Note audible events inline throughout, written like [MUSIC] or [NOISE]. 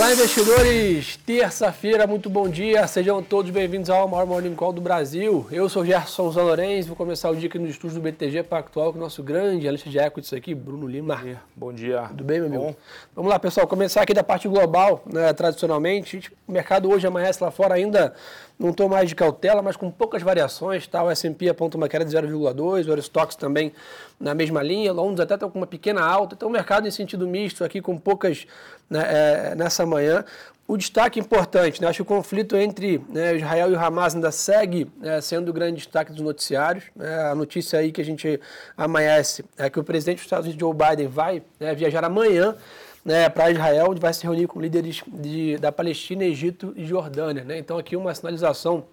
Olá, investidores! Terça-feira, muito bom dia. Sejam todos bem-vindos ao maior Morning Call do Brasil. Eu sou Gerson Zanorenz, vou começar o dia aqui no estúdio do BTG Pactual com o nosso grande analista de equities aqui, Bruno Lima. Bom dia. Tudo bem, meu amigo? Bom. Vamos lá, pessoal, começar aqui da parte global, né, tradicionalmente. O mercado hoje amanhece lá fora ainda não estou mais de cautela, mas com poucas variações. Tá? O S&P aponta uma queda de 0,2, o Eurostox também na mesma linha, Londres até está com uma pequena alta. Então o mercado em sentido misto aqui com poucas né, é, nessa manhã. O destaque importante, né? acho que o conflito entre né, Israel e o Hamas ainda segue né, sendo o grande destaque dos noticiários. Né? A notícia aí que a gente amanhece é que o presidente dos Estados Unidos, Joe Biden, vai né, viajar amanhã né, para Israel, onde vai se reunir com líderes de, da Palestina, Egito e Jordânia. Né? Então, aqui uma sinalização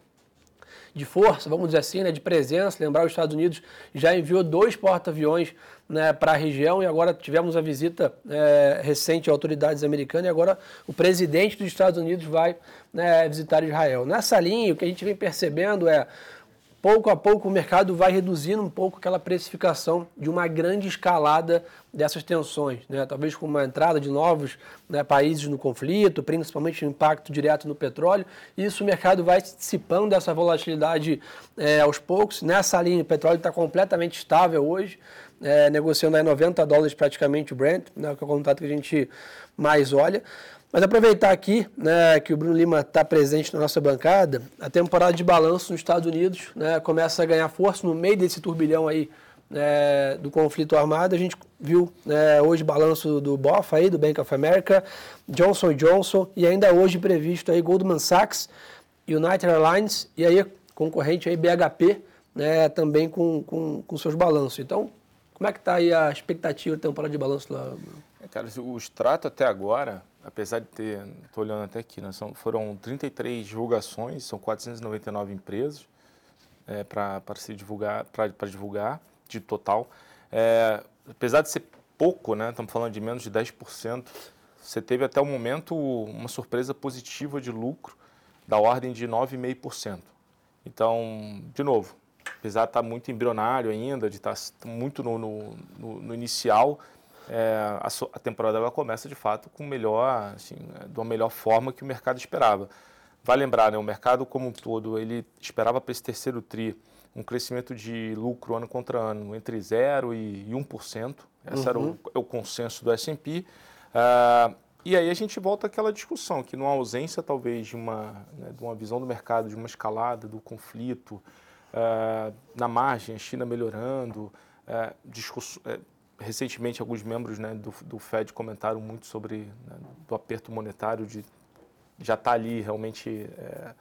de força, vamos dizer assim, né, de presença. Lembrar, os Estados Unidos já enviou dois porta-aviões né, para a região e agora tivemos a visita é, recente a autoridades americanas e agora o presidente dos Estados Unidos vai né, visitar Israel. Nessa linha, o que a gente vem percebendo é pouco a pouco o mercado vai reduzindo um pouco aquela precificação de uma grande escalada dessas tensões, né? talvez com uma entrada de novos né, países no conflito, principalmente o impacto direto no petróleo. Isso o mercado vai dissipando essa volatilidade é, aos poucos. Nessa linha, o petróleo está completamente estável hoje, é, negociando aí 90 dólares praticamente o Brent, né, que é o contato que a gente mais olha. Mas aproveitar aqui né, que o Bruno Lima está presente na nossa bancada, a temporada de balanço nos Estados Unidos né, começa a ganhar força no meio desse turbilhão aí né, do conflito armado. A gente viu né, hoje balanço do BOF aí, do Bank of America, Johnson Johnson e ainda hoje previsto aí Goldman Sachs, United Airlines e aí concorrente aí BHP né, também com, com, com seus balanços. Então, como é que está aí a expectativa da temporada de balanço lá? É, cara, o extrato até agora apesar de ter, estou olhando até aqui, né, são, foram 33 divulgações, são 499 empresas é, para se divulgar, para divulgar de total. É, apesar de ser pouco, né, estamos falando de menos de 10%, você teve até o momento uma surpresa positiva de lucro da ordem de 9,5%. Então, de novo, apesar de estar muito embrionário ainda, de estar muito no, no, no, no inicial, é, a, a, temporada ela começa de fato com melhor, assim, né, de uma melhor forma que o mercado esperava. Vai lembrar, né, o mercado como um todo, ele esperava para esse terceiro TRI um crescimento de lucro ano contra ano entre 0% e 1%. Esse uhum. era o, uhum. é o, consenso do S&P. Uh, e aí a gente volta àquela discussão, que numa ausência talvez de uma, né, de uma visão do mercado, de uma escalada do conflito, uh, na margem, a China melhorando, uh, discuss, recentemente alguns membros né, do, do, Fed comentaram muito sobre né, do aperto monetário de já estar tá ali realmente é,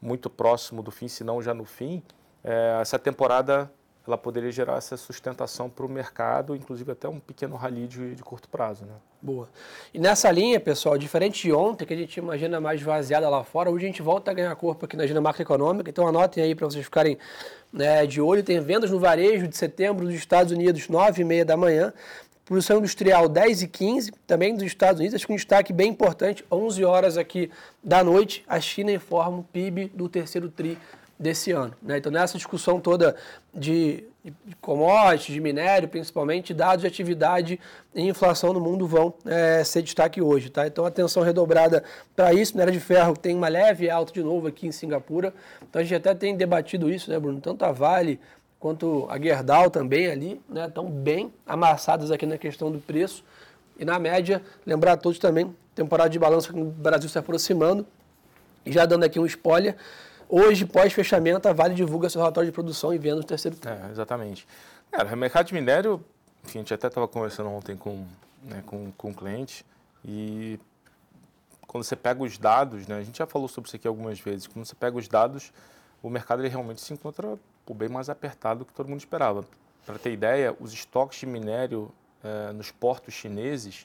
muito próximo do fim, se não já no fim. É, essa temporada ela poderia gerar essa sustentação para o mercado, inclusive até um pequeno rally de, de, curto prazo. Né? Boa. E nessa linha, pessoal, diferente de ontem, que a gente imagina mais vaziada lá fora, hoje a gente volta a ganhar corpo aqui na agenda macroeconômica, então anotem aí para vocês ficarem né, de olho. Tem vendas no varejo de setembro dos Estados Unidos, 9 e meia da manhã, produção industrial 10 e 15, também dos Estados Unidos, acho que um destaque bem importante, 11 horas aqui da noite, a China informa o PIB do terceiro TRI desse ano. Né? Então, nessa discussão toda de, commodities, de minério, principalmente, dados de atividade e inflação no mundo vão é, ser destaque hoje. Tá? Então, atenção redobrada para isso. Minério de ferro tem uma leve alta de novo aqui em Singapura. Então, a gente até tem debatido isso, né, Bruno? Tanto a Vale quanto a Gerdau também ali, né, estão bem amassadas aqui na questão do preço. E na média, lembrar a todos também, temporada de balanço no Brasil se aproximando. E já dando aqui um spoiler, Hoje, pós-fechamento, a Vale divulga seu relatório de produção e venda no terceiro trimestre. É, exatamente. Cara, o mercado de minério, enfim, a gente até estava conversando ontem com, né, com, com um cliente e quando você pega os dados, né, a gente já falou sobre isso aqui algumas vezes, quando você pega os dados, o mercado ele realmente se encontra pô, bem mais apertado do que todo mundo esperava. Para ter ideia, os estoques de minério é, nos portos chineses,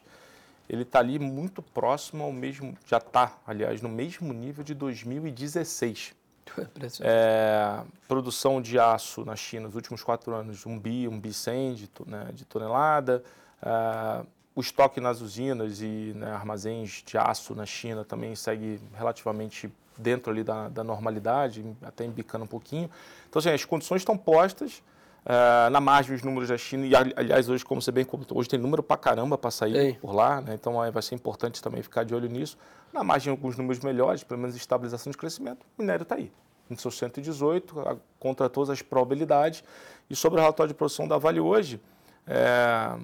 ele está ali muito próximo ao mesmo, já está, aliás, no mesmo nível de 2016. [LAUGHS] É, produção de aço na China nos últimos quatro anos, um bi, um bi 100 de, né, de tonelada. É, o estoque nas usinas e né, armazéns de aço na China também segue relativamente dentro ali da, da normalidade, até embicando um pouquinho. Então, assim, as condições estão postas. Uh, na margem, os números da China, e aliás, hoje, como você bem comentou, hoje tem número para caramba para sair Ei. por lá, né? então vai ser importante também ficar de olho nisso. Na margem, alguns números melhores, pelo menos estabilização de crescimento, o minério está aí, em seus 118, contra todas as probabilidades. E sobre o relatório de produção da Vale hoje, é,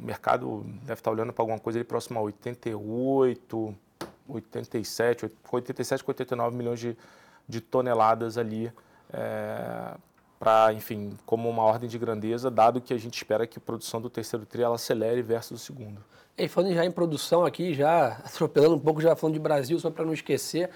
o mercado deve estar olhando para alguma coisa ali próximo a 88, 87, 87, 89 milhões de, de toneladas ali. É, para, enfim, como uma ordem de grandeza, dado que a gente espera que a produção do terceiro tri ela acelere versus o segundo. E falando já em produção aqui, já [LAUGHS] atropelando um pouco, já falando de Brasil, só para não esquecer,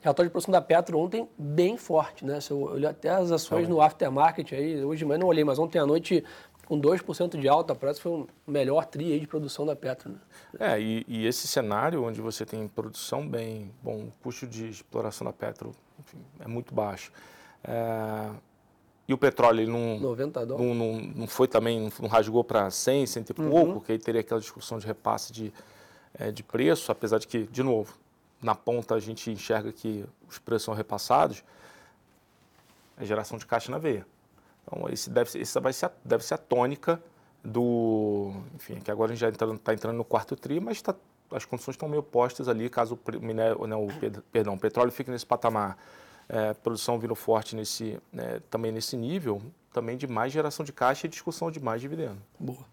relatório de produção da Petro ontem bem forte, né? Se eu olhei até as ações no aftermarket aí, hoje de manhã não olhei, mas ontem à noite com 2% de alta, parece que foi o melhor tri aí de produção da Petro, né? É, e, e, esse cenário onde você tem produção bem, bom, o custo de exploração da Petro enfim, é muito baixo. É, e o petróleo ele não, 90 não, não, não foi também, não rasgou para 100, 100 e uhum. pouco, que aí teria aquela discussão de repasse de, é, de preço, apesar de que, de novo, na ponta a gente enxerga que os preços são repassados, é geração de caixa na veia. Então, esse deve essa vai ser a, deve ser a tônica do. Enfim, que agora a gente já está entrando, entrando no quarto tri, mas tá, as condições estão meio postas ali, caso o, minério, não, o, perdão, o petróleo fique nesse patamar é, produção vindo forte nesse, né, também nesse nível, também de mais geração de caixa e discussão de mais dividendo. Boa.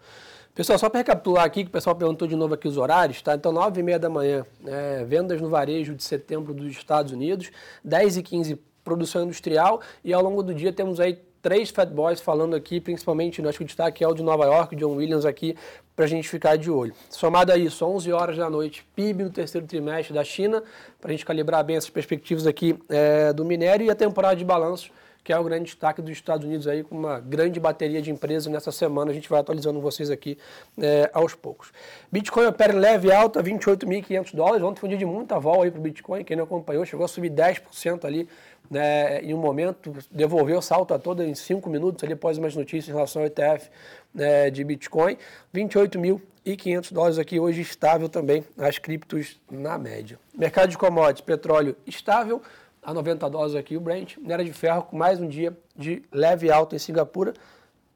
Pessoal, só para recapitular aqui, que o pessoal perguntou de novo aqui os horários, tá? Então, 9 e meia da manhã, é, vendas no varejo de setembro dos Estados Unidos, 10 e 15 produção industrial e ao longo do dia temos aí três Fat Boys falando aqui, principalmente, acho que o destaque é o de Nova York, John Williams aqui, para a gente ficar de olho. Somado a isso, 11 horas da noite, PIB no terceiro trimestre da China, para a gente calibrar bem essas perspectivas aqui é, do minério e a temporada de balanço, que é o grande destaque dos Estados Unidos aí, com uma grande bateria de empresas nessa semana. A gente vai atualizando vocês aqui é, aos poucos. Bitcoin opera leve alta, 28.500 dólares. Ontem foi um dia de muita vol aí para o Bitcoin. Quem não acompanhou, chegou a subir 10% ali né, em um momento, devolveu o salto a toda em cinco minutos, ali após umas notícias em relação ao ETF né, de Bitcoin. 28.500 dólares aqui hoje estável também, as criptos na média. Mercado de commodities, petróleo estável, a 90 dólares aqui o Brent. Minério de ferro com mais um dia de leve alta em Singapura,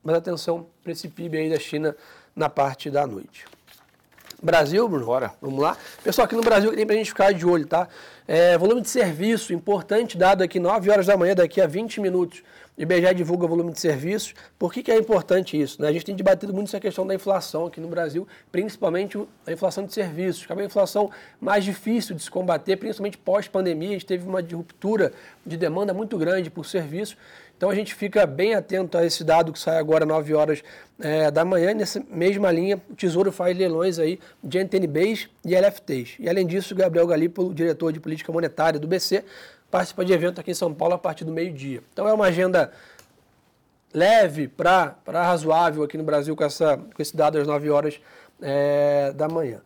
mas atenção para esse PIB aí da China na parte da noite. Brasil, Bruno? Bora. Vamos lá. Pessoal, aqui no Brasil tem para a gente ficar de olho, tá? É, volume de serviço, importante dado aqui, 9 horas da manhã, daqui a 20 minutos. O IBGE divulga volume de serviços. Por que, que é importante isso? Né? A gente tem debatido muito essa questão da inflação aqui no Brasil, principalmente a inflação de serviços, que é uma inflação mais difícil de se combater, principalmente pós-pandemia. A gente teve uma ruptura de demanda muito grande por serviços. Então a gente fica bem atento a esse dado que sai agora 9 horas é, da manhã. Nessa mesma linha, o Tesouro faz leilões aí de NTNBs e LFTs. E além disso, Gabriel Galípolo, diretor de política monetária do BC, participa de evento aqui em São Paulo a partir do meio-dia. Então é uma agenda leve para razoável aqui no Brasil com, essa, com esse dado às 9 horas é, da manhã.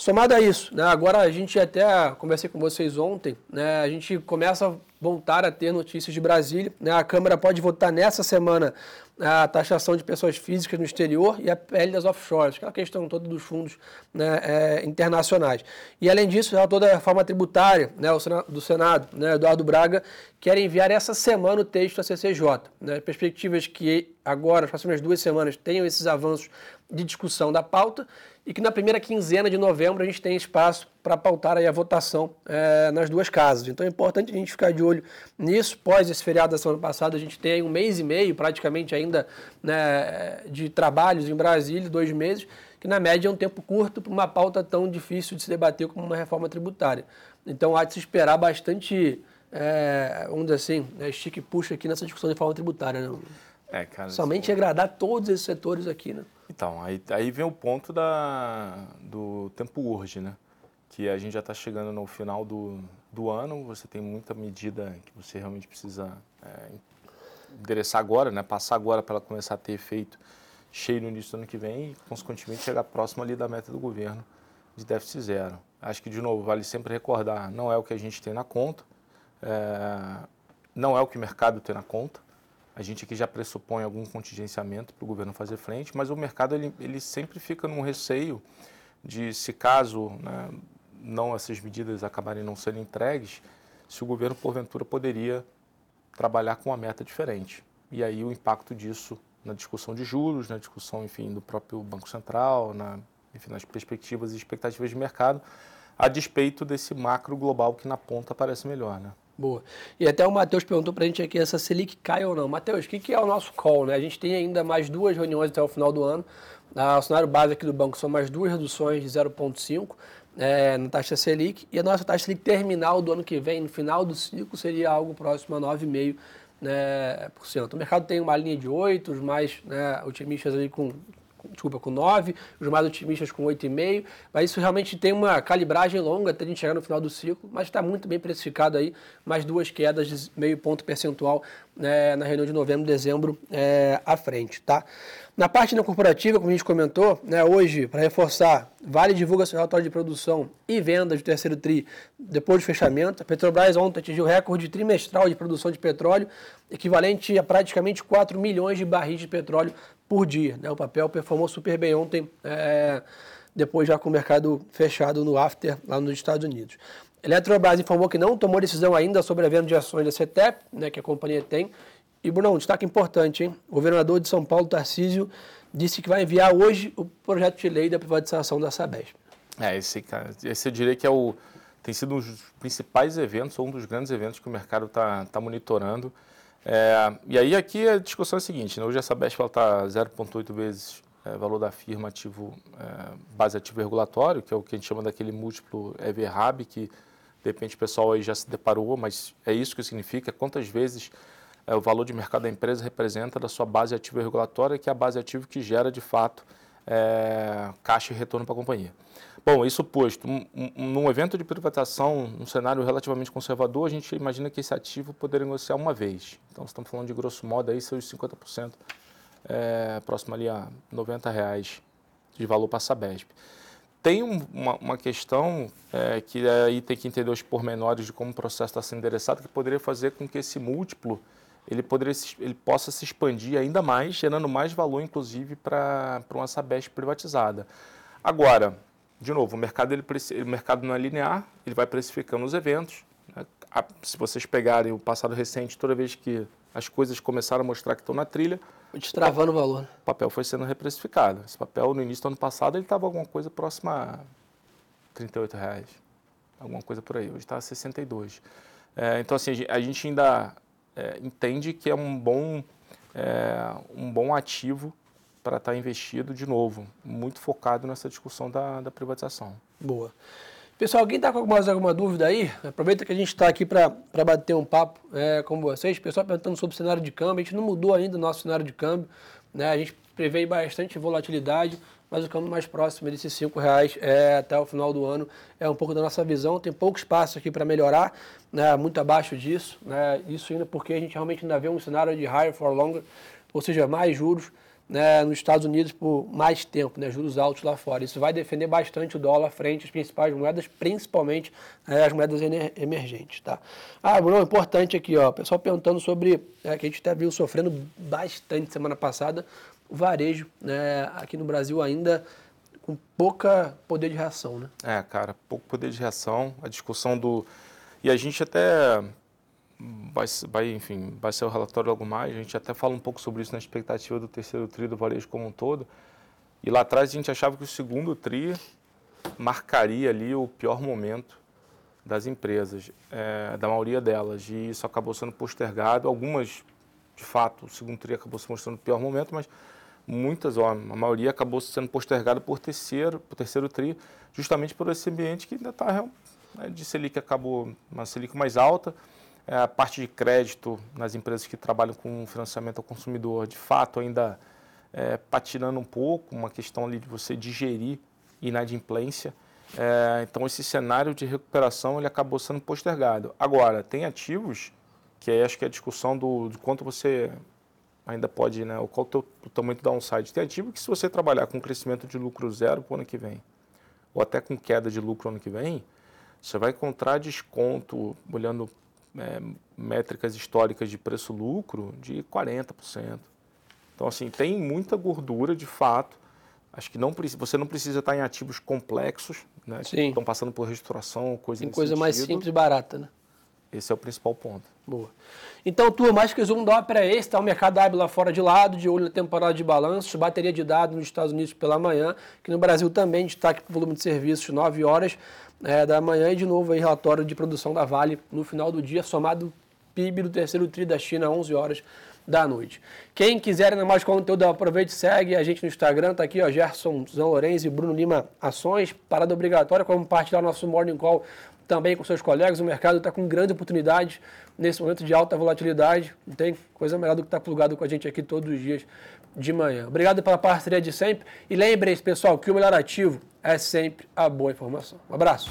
Somado a isso, né, agora a gente até conversei com vocês ontem, né, a gente começa a voltar a ter notícias de Brasília. Né, a Câmara pode votar nessa semana a taxação de pessoas físicas no exterior e a PL das offshores, aquela questão toda dos fundos né, é, internacionais. E além disso, toda a reforma tributária né, do Senado, né, Eduardo Braga, quer enviar essa semana o texto à CCJ. Né, perspectivas que agora, nas próximas duas semanas, tenham esses avanços de discussão da pauta e que na primeira quinzena de novembro a gente tem espaço para pautar aí a votação é, nas duas casas. Então é importante a gente ficar de olho nisso. Pós esse feriado da semana passada, a gente tem um mês e meio praticamente ainda né, de trabalhos em Brasília, dois meses, que na média é um tempo curto para uma pauta tão difícil de se debater como uma reforma tributária. Então há de se esperar bastante, é, vamos dizer assim, né, estique puxa aqui nessa discussão de reforma tributária. Né? É, cara, Somente agradar todos esses setores aqui, né? Então, aí, aí vem o ponto da, do tempo urge, né? Que a gente já está chegando no final do, do ano, você tem muita medida que você realmente precisa é, endereçar agora, né? Passar agora para ela começar a ter efeito cheio no início do ano que vem e, consequentemente, chegar próximo ali da meta do governo de déficit zero. Acho que, de novo, vale sempre recordar, não é o que a gente tem na conta, é, não é o que o mercado tem na conta, a gente aqui já pressupõe algum contingenciamento para o governo fazer frente, mas o mercado ele, ele sempre fica num receio de se caso né, não essas medidas acabarem não sendo entregues, se o governo porventura poderia trabalhar com uma meta diferente. E aí o impacto disso na discussão de juros, na discussão, enfim, do próprio Banco Central, na, enfim, nas perspectivas e expectativas de mercado, a despeito desse macro global que na ponta parece melhor, né? Boa. E até o Matheus perguntou para a gente aqui, essa Selic cai ou não. Matheus, o que, que é o nosso call? Né? A gente tem ainda mais duas reuniões até o final do ano. O cenário base aqui do banco são mais duas reduções de 0,5 é, na taxa Selic. E a nossa taxa Selic terminal do ano que vem, no final do ciclo, seria algo próximo a 9,5%. Né, por cento. O mercado tem uma linha de 8, os mais né, otimistas ali com desculpa, com 9, os mais otimistas com 8,5, mas isso realmente tem uma calibragem longa até a gente chegar no final do ciclo, mas está muito bem precificado aí, mais duas quedas de meio ponto percentual né, na reunião de novembro, dezembro é, à frente, tá? Na parte não corporativa, como a gente comentou, né, hoje, para reforçar, Vale divulga seu relatório de produção e vendas do terceiro TRI depois do fechamento. A Petrobras ontem atingiu recorde trimestral de produção de petróleo, equivalente a praticamente 4 milhões de barris de petróleo por dia. Né? O papel performou super bem ontem, é, depois já com o mercado fechado no after lá nos Estados Unidos. A Eletrobras informou que não tomou decisão ainda sobre a venda de ações da CETEP, né, que a companhia tem, e, Bruno, um destaque importante, hein? O governador de São Paulo, Tarcísio, disse que vai enviar hoje o projeto de lei da privatização da Sabesp. É, esse, cara, esse eu diria que é o, tem sido um dos principais eventos, ou um dos grandes eventos que o mercado está tá monitorando. É, e aí aqui a discussão é a seguinte, né? hoje a Sabesp está 0,8 vezes é, valor da firma ativo, é, base ativo regulatório, que é o que a gente chama daquele múltiplo EV-RAB, que de repente o pessoal aí já se deparou, mas é isso que significa, quantas vezes é, o valor de mercado da empresa representa da sua base ativa regulatória, que é a base ativa que gera, de fato, é, caixa e retorno para a companhia. Bom, isso posto, um, um, num evento de privatização, num cenário relativamente conservador, a gente imagina que esse ativo poderia negociar uma vez. Então, estamos falando de grosso modo aí seus 50%, é, próximo ali a 90 reais de valor para a Sabesp. Tem um, uma, uma, questão é, que aí tem que entender os pormenores de como o processo está sendo endereçado, que poderia fazer com que esse múltiplo ele, poderia, ele possa se expandir ainda mais, gerando mais valor, inclusive, para uma Sabesp privatizada. Agora, de novo, o mercado, ele, o mercado não é linear, ele vai precificando os eventos. Né? Se vocês pegarem o passado recente, toda vez que as coisas começaram a mostrar que estão na trilha... Destravando o valor. O papel foi sendo reprecificado. Esse papel, no início do ano passado, ele estava alguma coisa próxima a 38 reais. Alguma coisa por aí. Hoje está a 62. É, então, assim, a gente ainda é, entende que é um bom, é, um bom ativo para estar tá investido de novo, muito focado nessa discussão da, da privatização. Boa. Pessoal, alguém está com mais alguma dúvida aí? Aproveita que a gente está aqui para bater um papo é, com vocês. Pessoal perguntando sobre o cenário de câmbio. A gente não mudou ainda o nosso cenário de câmbio. Né? A gente prevê bastante volatilidade mas o câmbio mais próximo desses R$ reais é, até o final do ano é um pouco da nossa visão. Tem pouco espaço aqui para melhorar, né, muito abaixo disso. Né, isso ainda porque a gente realmente ainda vê um cenário de higher for longer, ou seja, mais juros né, nos Estados Unidos por mais tempo, né, juros altos lá fora. Isso vai defender bastante o dólar frente às principais moedas, principalmente né, as moedas emergentes. Tá? Ah, Bruno, importante aqui, ó, pessoal perguntando sobre, é, que a gente até viu sofrendo bastante semana passada, o varejo né, aqui no Brasil ainda com pouca poder de reação, né? É, cara, pouco poder de reação. A discussão do... E a gente até vai, vai, enfim, vai ser o relatório logo mais, a gente até fala um pouco sobre isso na expectativa do terceiro TRI do varejo como um todo. E lá atrás a gente achava que o segundo TRI marcaria ali o pior momento das empresas, é, da maioria delas, e isso acabou sendo postergado. Algumas, de fato, o segundo TRI acabou se mostrando o pior momento, mas muitas, ó, a maioria acabou sendo postergada por terceiro, por terceiro tri, justamente por esse ambiente que ainda está né, de Selic acabou uma Selic mais alta, é, a parte de crédito nas empresas que trabalham com financiamento ao consumidor, de fato ainda é, patinando um pouco, uma questão ali de você digerir inadimplência. É, então esse cenário de recuperação ele acabou sendo postergado. Agora, tem ativos que aí acho que é a discussão do, de quanto você ainda pode, né? Qual o, teu, o tamanho do downside? Tem ativo que se você trabalhar com crescimento de lucro zero para o ano que vem, ou até com queda de lucro ano que vem, você vai encontrar desconto, olhando é, métricas históricas de preço-lucro, de 40%. Então, assim, tem muita gordura de fato. Acho que não, você não precisa estar em ativos complexos, né? Sim. estão passando por restauração, coisa Tem coisa sentido. mais simples e barata, né? Esse é o principal ponto. Boa. Então, turma, acho que o resumo da ópera é esse, tá? O mercado abre lá fora de lado, de olho na temporada de balanços, bateria de dados nos Estados Unidos pela manhã, que no Brasil também destaque para o volume de serviços, 9 horas é, da manhã, e de novo aí relatório de produção da Vale no final do dia, somado PIB do terceiro tri da China, 11 horas da noite. Quem quiser ainda mais conteúdo, aproveite e segue a gente no Instagram, tá aqui, ó, Gerson Zão Lourenço e Bruno Lima Ações, parada obrigatória, compartilhar nosso Morning Call também com seus colegas. O mercado está com grande oportunidade nesse momento de alta volatilidade. Não tem coisa melhor do que estar tá plugado com a gente aqui todos os dias de manhã. Obrigado pela parceria de sempre. E lembrem-se, pessoal, que o melhor ativo é sempre a boa informação. Um abraço.